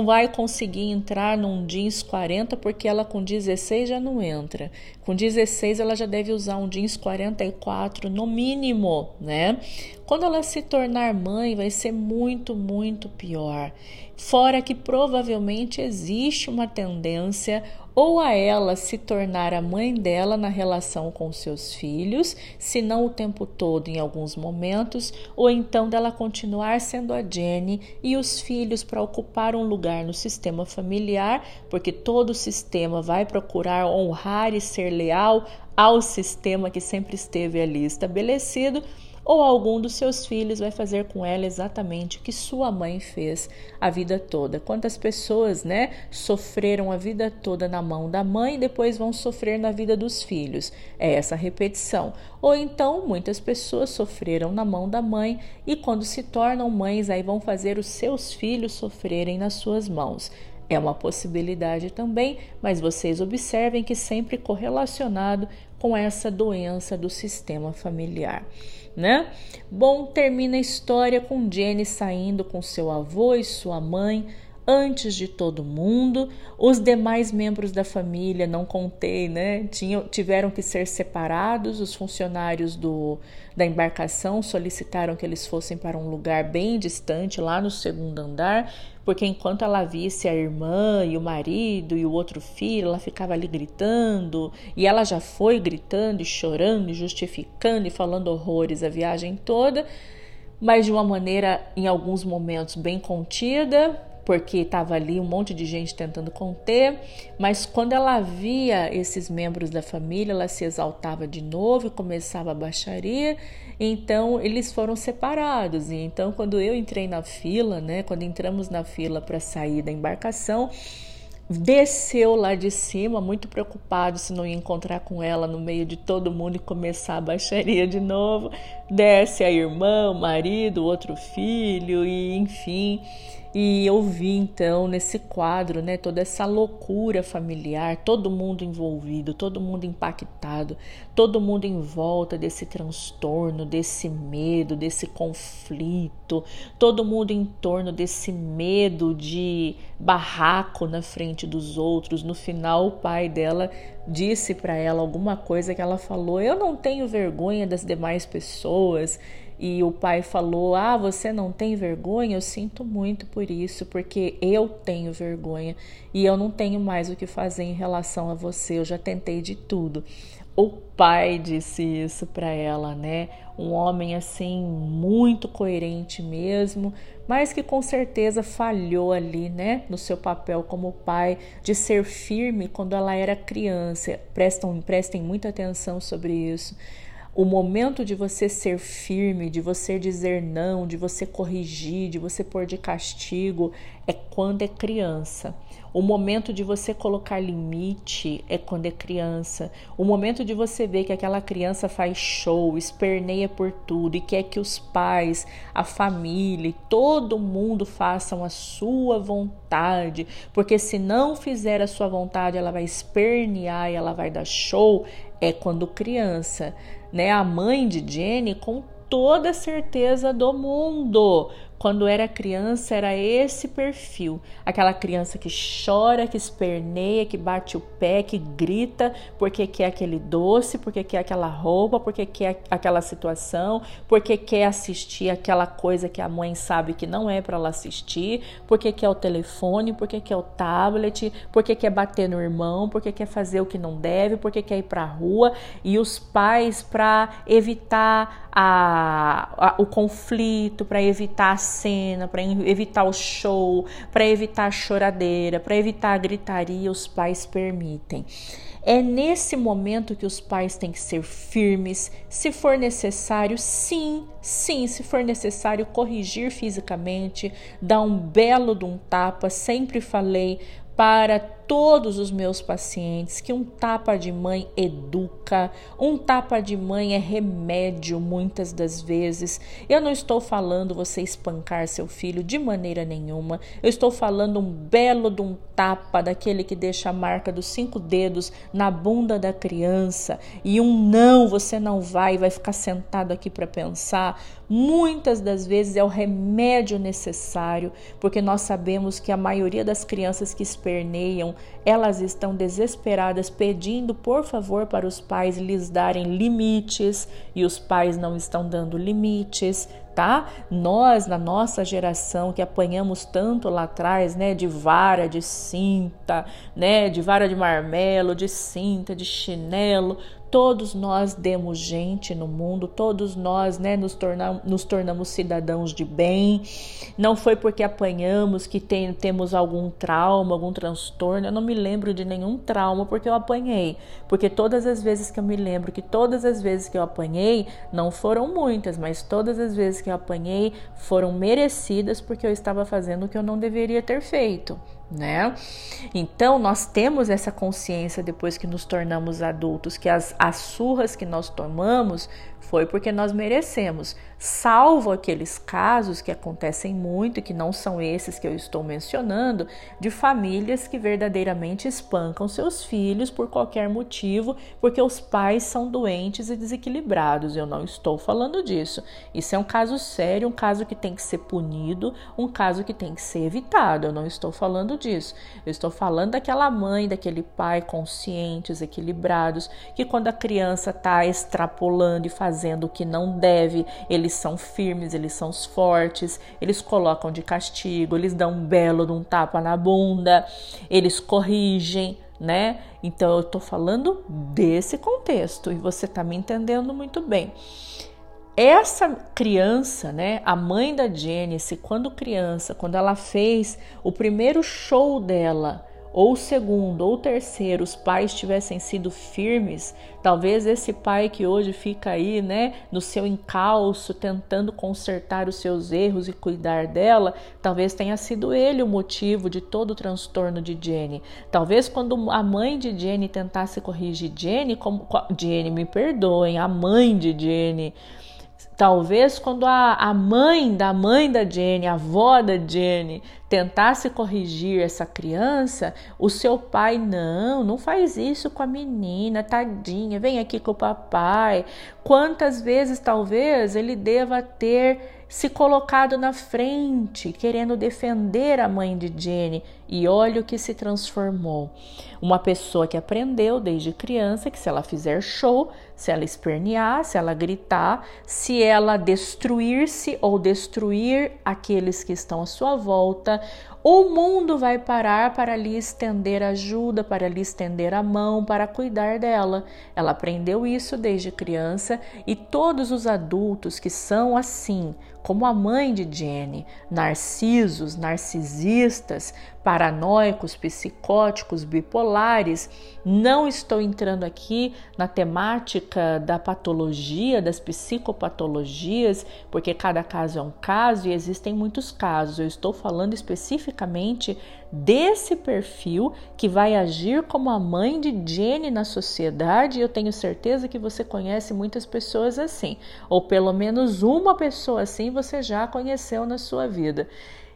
vai conseguir entrar num jeans 40 porque ela com 16 já não entra. Com 16 ela já deve usar um jeans 44 no mínimo, né? Quando ela se tornar mãe, vai ser muito, muito pior. Fora que provavelmente existe uma tendência ou a ela se tornar a mãe dela na relação com seus filhos, se não o tempo todo em alguns momentos, ou então dela continuar sendo a Jenny e os filhos para ocupar um lugar no sistema familiar, porque todo sistema vai procurar honrar e ser leal ao sistema que sempre esteve ali estabelecido ou algum dos seus filhos vai fazer com ela exatamente o que sua mãe fez a vida toda. Quantas pessoas, né, sofreram a vida toda na mão da mãe e depois vão sofrer na vida dos filhos? É essa repetição. Ou então, muitas pessoas sofreram na mão da mãe e quando se tornam mães, aí vão fazer os seus filhos sofrerem nas suas mãos. É uma possibilidade também, mas vocês observem que sempre correlacionado com essa doença do sistema familiar né? Bom, termina a história com Jenny saindo com seu avô e sua mãe antes de todo mundo. Os demais membros da família, não contei, né? Tinham, tiveram que ser separados. Os funcionários do, da embarcação solicitaram que eles fossem para um lugar bem distante, lá no segundo andar, porque enquanto ela visse a irmã e o marido e o outro filho, ela ficava ali gritando, e ela já foi gritando e chorando e justificando e falando horrores a viagem toda, mas de uma maneira, em alguns momentos, bem contida, porque estava ali um monte de gente tentando conter, mas quando ela via esses membros da família, ela se exaltava de novo e começava a baixaria. Então eles foram separados. E então quando eu entrei na fila, né, quando entramos na fila para sair da embarcação, desceu lá de cima, muito preocupado se não ia encontrar com ela no meio de todo mundo e começar a baixaria de novo. Desce a irmã, o marido, o outro filho e enfim. E eu vi então nesse quadro, né, toda essa loucura familiar, todo mundo envolvido, todo mundo impactado, todo mundo em volta desse transtorno, desse medo, desse conflito, todo mundo em torno desse medo de barraco na frente dos outros. No final, o pai dela disse para ela alguma coisa que ela falou: "Eu não tenho vergonha das demais pessoas" e o pai falou: Ah, você não tem vergonha? Eu sinto muito por isso, porque eu tenho vergonha e eu não tenho mais o que fazer em relação a você. Eu já tentei de tudo. O pai disse isso para ela, né? Um homem assim muito coerente mesmo, mas que com certeza falhou ali, né, no seu papel como pai de ser firme quando ela era criança. Prestam, prestem muita atenção sobre isso O momento de você ser firme, de você dizer não, de você corrigir, de você pôr de castigo, é quando é criança. O momento de você colocar limite é quando é criança. O momento de você ver que aquela criança faz show, esperneia por tudo e quer que os pais, a família todo mundo façam a sua vontade, porque se não fizer a sua vontade, ela vai espernear e ela vai dar show, é quando criança, né? A mãe de Jenny com toda certeza do mundo quando era criança, era esse perfil. Aquela criança que chora, que esperneia, que bate o pé, que grita porque quer aquele doce, porque quer aquela roupa, porque quer aquela situação, porque quer assistir aquela coisa que a mãe sabe que não é para ela assistir, porque quer o telefone, porque quer o tablet, porque quer bater no irmão, porque quer fazer o que não deve, porque quer ir para a rua. E os pais, para evitar a, a, o conflito, para evitar a cena, para evitar o show, para evitar a choradeira, para evitar a gritaria, os pais permitem. É nesse momento que os pais têm que ser firmes, se for necessário, sim, sim, se for necessário corrigir fisicamente, dar um belo de um tapa, sempre falei para todos os meus pacientes que um tapa de mãe educa, um tapa de mãe é remédio muitas das vezes. Eu não estou falando você espancar seu filho de maneira nenhuma. Eu estou falando um belo de um tapa daquele que deixa a marca dos cinco dedos na bunda da criança e um não, você não vai, vai ficar sentado aqui para pensar. Muitas das vezes é o remédio necessário, porque nós sabemos que a maioria das crianças que esperneiam elas estão desesperadas pedindo, por favor, para os pais lhes darem limites e os pais não estão dando limites, tá? Nós, na nossa geração, que apanhamos tanto lá atrás, né, de vara, de cinta, né, de vara de marmelo, de cinta, de chinelo, Todos nós demos gente no mundo, todos nós né, nos, tornamos, nos tornamos cidadãos de bem. Não foi porque apanhamos que tem, temos algum trauma, algum transtorno. Eu não me lembro de nenhum trauma porque eu apanhei. Porque todas as vezes que eu me lembro que todas as vezes que eu apanhei, não foram muitas, mas todas as vezes que eu apanhei foram merecidas porque eu estava fazendo o que eu não deveria ter feito né? Então nós temos essa consciência depois que nos tornamos adultos que as, as surras que nós tomamos foi porque nós merecemos, salvo aqueles casos que acontecem muito e que não são esses que eu estou mencionando, de famílias que verdadeiramente espancam seus filhos por qualquer motivo, porque os pais são doentes e desequilibrados. Eu não estou falando disso. Isso é um caso sério, um caso que tem que ser punido, um caso que tem que ser evitado. Eu não estou falando disso. Eu estou falando daquela mãe, daquele pai conscientes, equilibrados, que quando a criança está extrapolando e fazendo fazendo o que não deve, eles são firmes, eles são fortes, eles colocam de castigo, eles dão um belo de um tapa na bunda, eles corrigem, né? Então eu tô falando desse contexto e você tá me entendendo muito bem. Essa criança, né, a mãe da Janice, quando criança, quando ela fez o primeiro show dela, ou segundo ou terceiro os pais tivessem sido firmes, talvez esse pai que hoje fica aí, né, no seu encalço, tentando consertar os seus erros e cuidar dela, talvez tenha sido ele o motivo de todo o transtorno de Jenny. Talvez quando a mãe de Jenny tentasse corrigir Jenny, como Jenny, me perdoem, a mãe de Jenny, Talvez quando a, a mãe da mãe da Jenny, a avó da Jenny, tentasse corrigir essa criança, o seu pai, não, não faz isso com a menina, tadinha, vem aqui com o papai. Quantas vezes talvez ele deva ter se colocado na frente, querendo defender a mãe de Jenny, e olha o que se transformou. Uma pessoa que aprendeu desde criança que se ela fizer show, se ela espernear, se ela gritar, se ela destruir-se ou destruir aqueles que estão à sua volta, o mundo vai parar para lhe estender ajuda, para lhe estender a mão, para cuidar dela. Ela aprendeu isso desde criança e todos os adultos que são assim, como a mãe de Jenny, narcisos, narcisistas, paranoicos, psicóticos, bipolares. Não estou entrando aqui na temática da patologia, das psicopatologias, porque cada caso é um caso e existem muitos casos. Eu estou falando especificamente desse perfil que vai agir como a mãe de Jenny na sociedade. Eu tenho certeza que você conhece muitas pessoas assim, ou pelo menos uma pessoa assim você já conheceu na sua vida.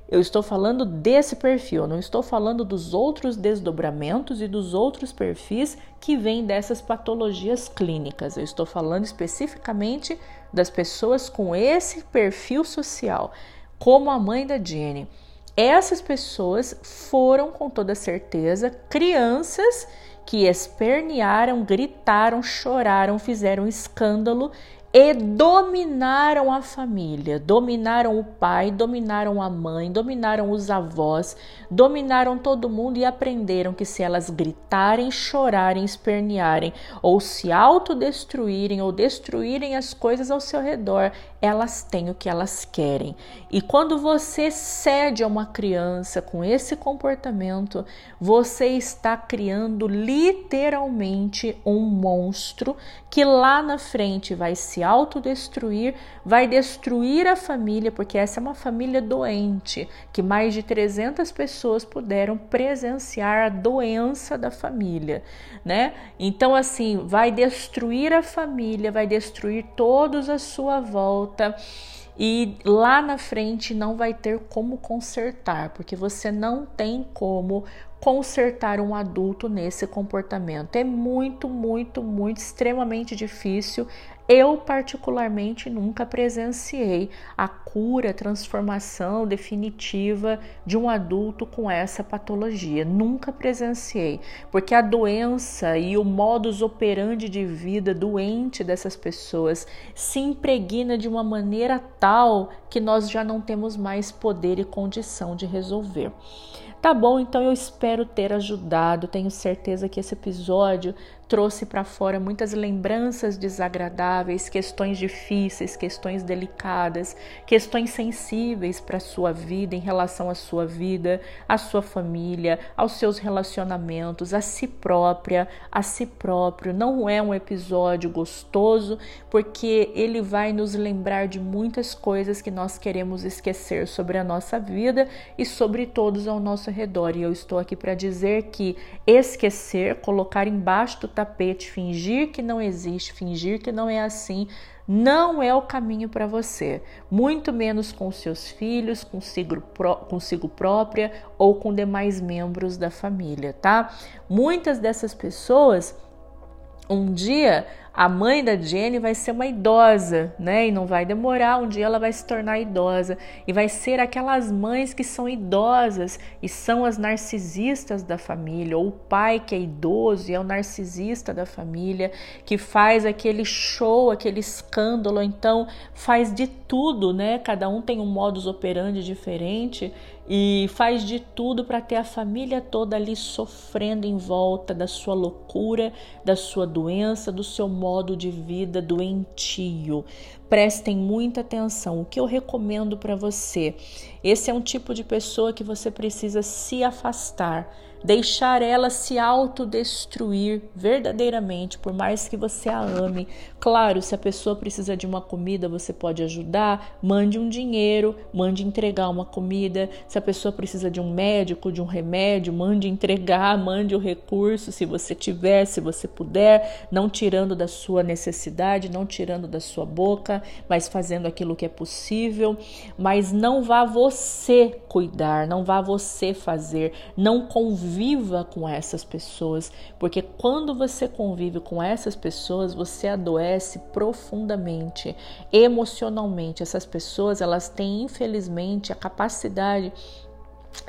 Eu estou falando desse perfil, não estou falando dos outros desdobramentos e dos outros perfis que vêm dessas patologias clínicas. Eu estou falando especificamente das pessoas com esse perfil social, como a mãe da Jenny. Essas pessoas foram com toda certeza crianças que espernearam, gritaram, choraram, fizeram escândalo e dominaram a família, dominaram o pai, dominaram a mãe, dominaram os avós, dominaram todo mundo e aprenderam que se elas gritarem, chorarem, espernearem ou se autodestruírem ou destruírem as coisas ao seu redor, elas têm o que elas querem. E quando você cede a uma criança com esse comportamento, você está criando literalmente um monstro que lá na frente vai se autodestruir, vai destruir a família, porque essa é uma família doente, que mais de 300 pessoas puderam presenciar a doença da família, né? Então assim, vai destruir a família, vai destruir todos à sua volta e lá na frente não vai ter como consertar, porque você não tem como consertar um adulto nesse comportamento. É muito, muito, muito extremamente difícil. Eu, particularmente, nunca presenciei a cura, a transformação definitiva de um adulto com essa patologia. Nunca presenciei, porque a doença e o modus operandi de vida doente dessas pessoas se impregna de uma maneira tal que nós já não temos mais poder e condição de resolver. Tá bom, então eu espero ter ajudado. Tenho certeza que esse episódio trouxe para fora muitas lembranças desagradáveis, questões difíceis, questões delicadas, questões sensíveis para a sua vida, em relação à sua vida, à sua família, aos seus relacionamentos, a si própria, a si próprio. Não é um episódio gostoso, porque ele vai nos lembrar de muitas coisas que nós queremos esquecer sobre a nossa vida e sobre todos ao nosso redor. E eu estou aqui para dizer que esquecer, colocar embaixo do tapete, fingir que não existe, fingir que não é assim, não é o caminho para você, muito menos com seus filhos, consigo, consigo própria ou com demais membros da família, tá? Muitas dessas pessoas um dia a mãe da Jenny vai ser uma idosa, né? E não vai demorar, um dia ela vai se tornar idosa e vai ser aquelas mães que são idosas e são as narcisistas da família, ou o pai que é idoso e é o narcisista da família, que faz aquele show, aquele escândalo, então faz de tudo, né? Cada um tem um modus operandi diferente e faz de tudo para ter a família toda ali sofrendo em volta da sua loucura, da sua doença, do seu modo de vida doentio. Prestem muita atenção. O que eu recomendo para você? Esse é um tipo de pessoa que você precisa se afastar deixar ela se autodestruir verdadeiramente, por mais que você a ame. Claro, se a pessoa precisa de uma comida, você pode ajudar, mande um dinheiro, mande entregar uma comida. Se a pessoa precisa de um médico, de um remédio, mande entregar, mande o recurso, se você tiver, se você puder, não tirando da sua necessidade, não tirando da sua boca, mas fazendo aquilo que é possível. Mas não vá você cuidar, não vá você fazer, não convide conviva com essas pessoas, porque quando você convive com essas pessoas, você adoece profundamente, emocionalmente. Essas pessoas, elas têm infelizmente a capacidade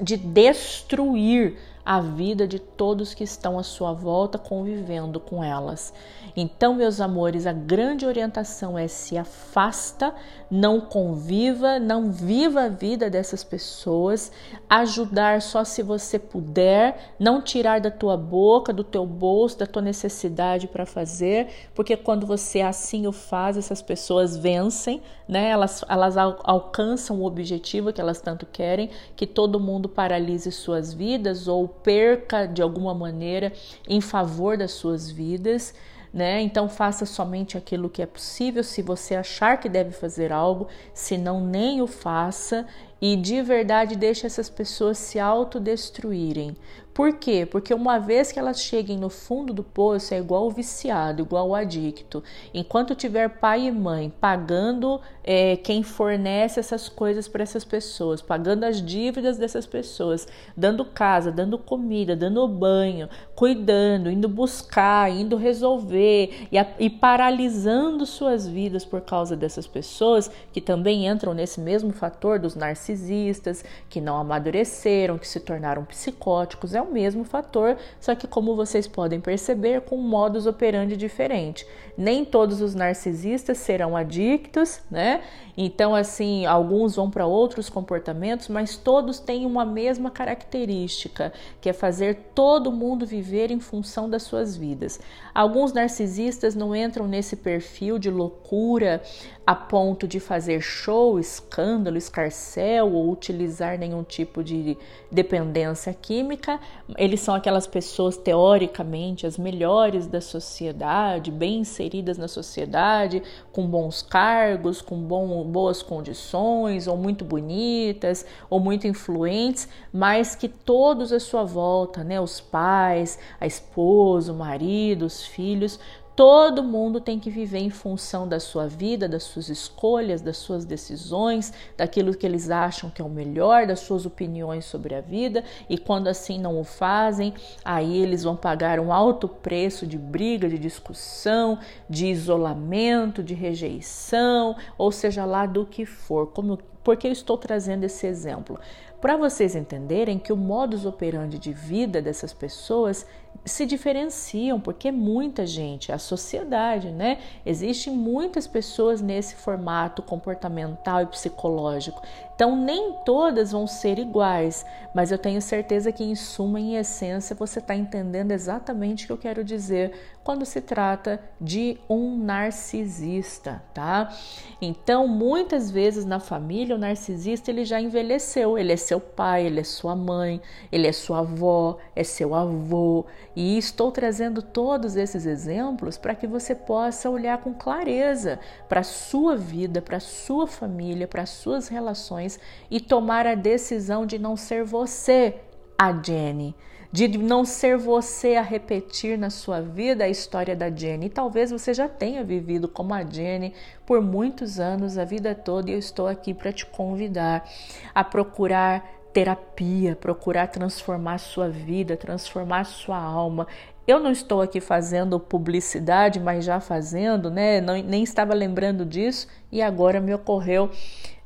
de destruir a vida de todos que estão à sua volta convivendo com elas. Então, meus amores, a grande orientação é se afasta, não conviva, não viva a vida dessas pessoas, ajudar só se você puder, não tirar da tua boca, do teu bolso, da tua necessidade para fazer, porque quando você assim o faz, essas pessoas vencem, né? Elas, elas al alcançam o objetivo que elas tanto querem, que todo mundo paralise suas vidas ou perca de alguma maneira em favor das suas vidas né? Então faça somente aquilo que é possível, se você achar que deve fazer algo, se não nem o faça e de verdade deixe essas pessoas se autodestruírem. Por quê? Porque uma vez que elas cheguem no fundo do poço, é igual o viciado, igual o adicto. Enquanto tiver pai e mãe pagando é, quem fornece essas coisas para essas pessoas, pagando as dívidas dessas pessoas, dando casa, dando comida, dando banho, cuidando, indo buscar, indo resolver e, a, e paralisando suas vidas por causa dessas pessoas que também entram nesse mesmo fator dos narcisistas, que não amadureceram, que se tornaram psicóticos. É o mesmo fator, só que como vocês podem perceber, com modus operandi diferente. Nem todos os narcisistas serão adictos, né? Então, assim, alguns vão para outros comportamentos, mas todos têm uma mesma característica, que é fazer todo mundo viver em função das suas vidas. Alguns narcisistas não entram nesse perfil de loucura a ponto de fazer show, escândalo, escarcel ou utilizar nenhum tipo de dependência química. Eles são aquelas pessoas teoricamente as melhores da sociedade, bem inseridas na sociedade, com bons cargos, com bom, boas condições, ou muito bonitas, ou muito influentes, mas que todos à sua volta, né, os pais, a esposa, o marido, os filhos, Todo mundo tem que viver em função da sua vida, das suas escolhas, das suas decisões, daquilo que eles acham que é o melhor, das suas opiniões sobre a vida, e quando assim não o fazem, aí eles vão pagar um alto preço de briga, de discussão, de isolamento, de rejeição, ou seja lá do que for. Como, por que eu estou trazendo esse exemplo? Para vocês entenderem que o modus operandi de vida dessas pessoas se diferenciam, porque muita gente, a sociedade, né? Existem muitas pessoas nesse formato comportamental e psicológico. Então, nem todas vão ser iguais, mas eu tenho certeza que, em suma, em essência, você está entendendo exatamente o que eu quero dizer quando se trata de um narcisista, tá? Então, muitas vezes na família, o narcisista ele já envelheceu, ele é seu pai, ele é sua mãe, ele é sua avó, é seu avô, e estou trazendo todos esses exemplos para que você possa olhar com clareza para a sua vida, para a sua família, para as suas relações e tomar a decisão de não ser você a Jenny, de não ser você a repetir na sua vida a história da Jenny. Talvez você já tenha vivido como a Jenny por muitos anos, a vida toda, e eu estou aqui para te convidar a procurar terapia, procurar transformar sua vida, transformar sua alma. Eu não estou aqui fazendo publicidade, mas já fazendo, né? Não, nem estava lembrando disso e agora me ocorreu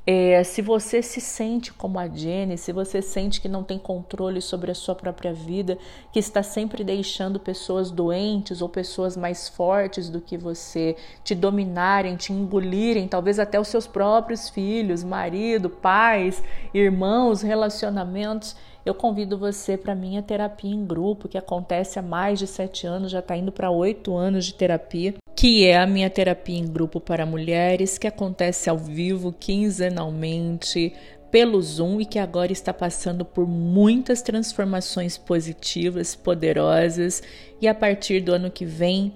é, se você se sente como a Jenny, se você sente que não tem controle sobre a sua própria vida, que está sempre deixando pessoas doentes ou pessoas mais fortes do que você te dominarem, te engolirem, talvez até os seus próprios filhos, marido, pais, irmãos, relacionamentos, eu convido você para minha terapia em grupo, que acontece há mais de sete anos, já está indo para oito anos de terapia que é a minha terapia em grupo para mulheres, que acontece ao vivo quinzenalmente pelo Zoom e que agora está passando por muitas transformações positivas, poderosas, e a partir do ano que vem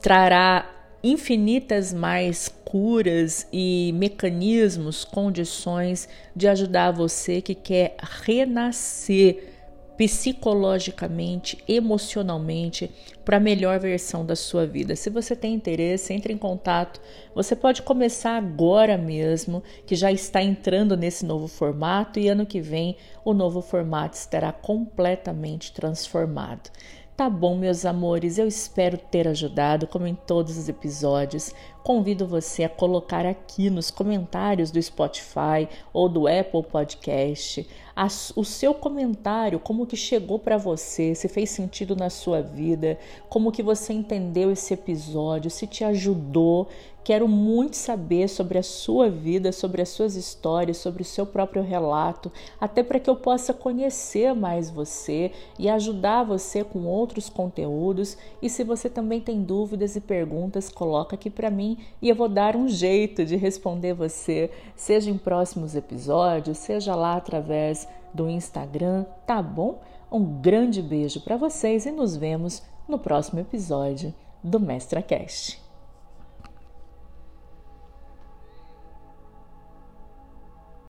trará infinitas mais curas e mecanismos, condições de ajudar você que quer renascer psicologicamente, emocionalmente, para a melhor versão da sua vida. Se você tem interesse, entre em contato. Você pode começar agora mesmo, que já está entrando nesse novo formato e ano que vem o novo formato estará completamente transformado. Tá bom, meus amores, eu espero ter ajudado, como em todos os episódios. Convido você a colocar aqui nos comentários do Spotify ou do Apple Podcast o seu comentário, como que chegou para você, se fez sentido na sua vida, como que você entendeu esse episódio, se te ajudou. Quero muito saber sobre a sua vida, sobre as suas histórias, sobre o seu próprio relato, até para que eu possa conhecer mais você e ajudar você com outros conteúdos. E se você também tem dúvidas e perguntas, coloca aqui para mim e eu vou dar um jeito de responder você, seja em próximos episódios, seja lá através do Instagram, tá bom? Um grande beijo para vocês e nos vemos no próximo episódio do MestraCast.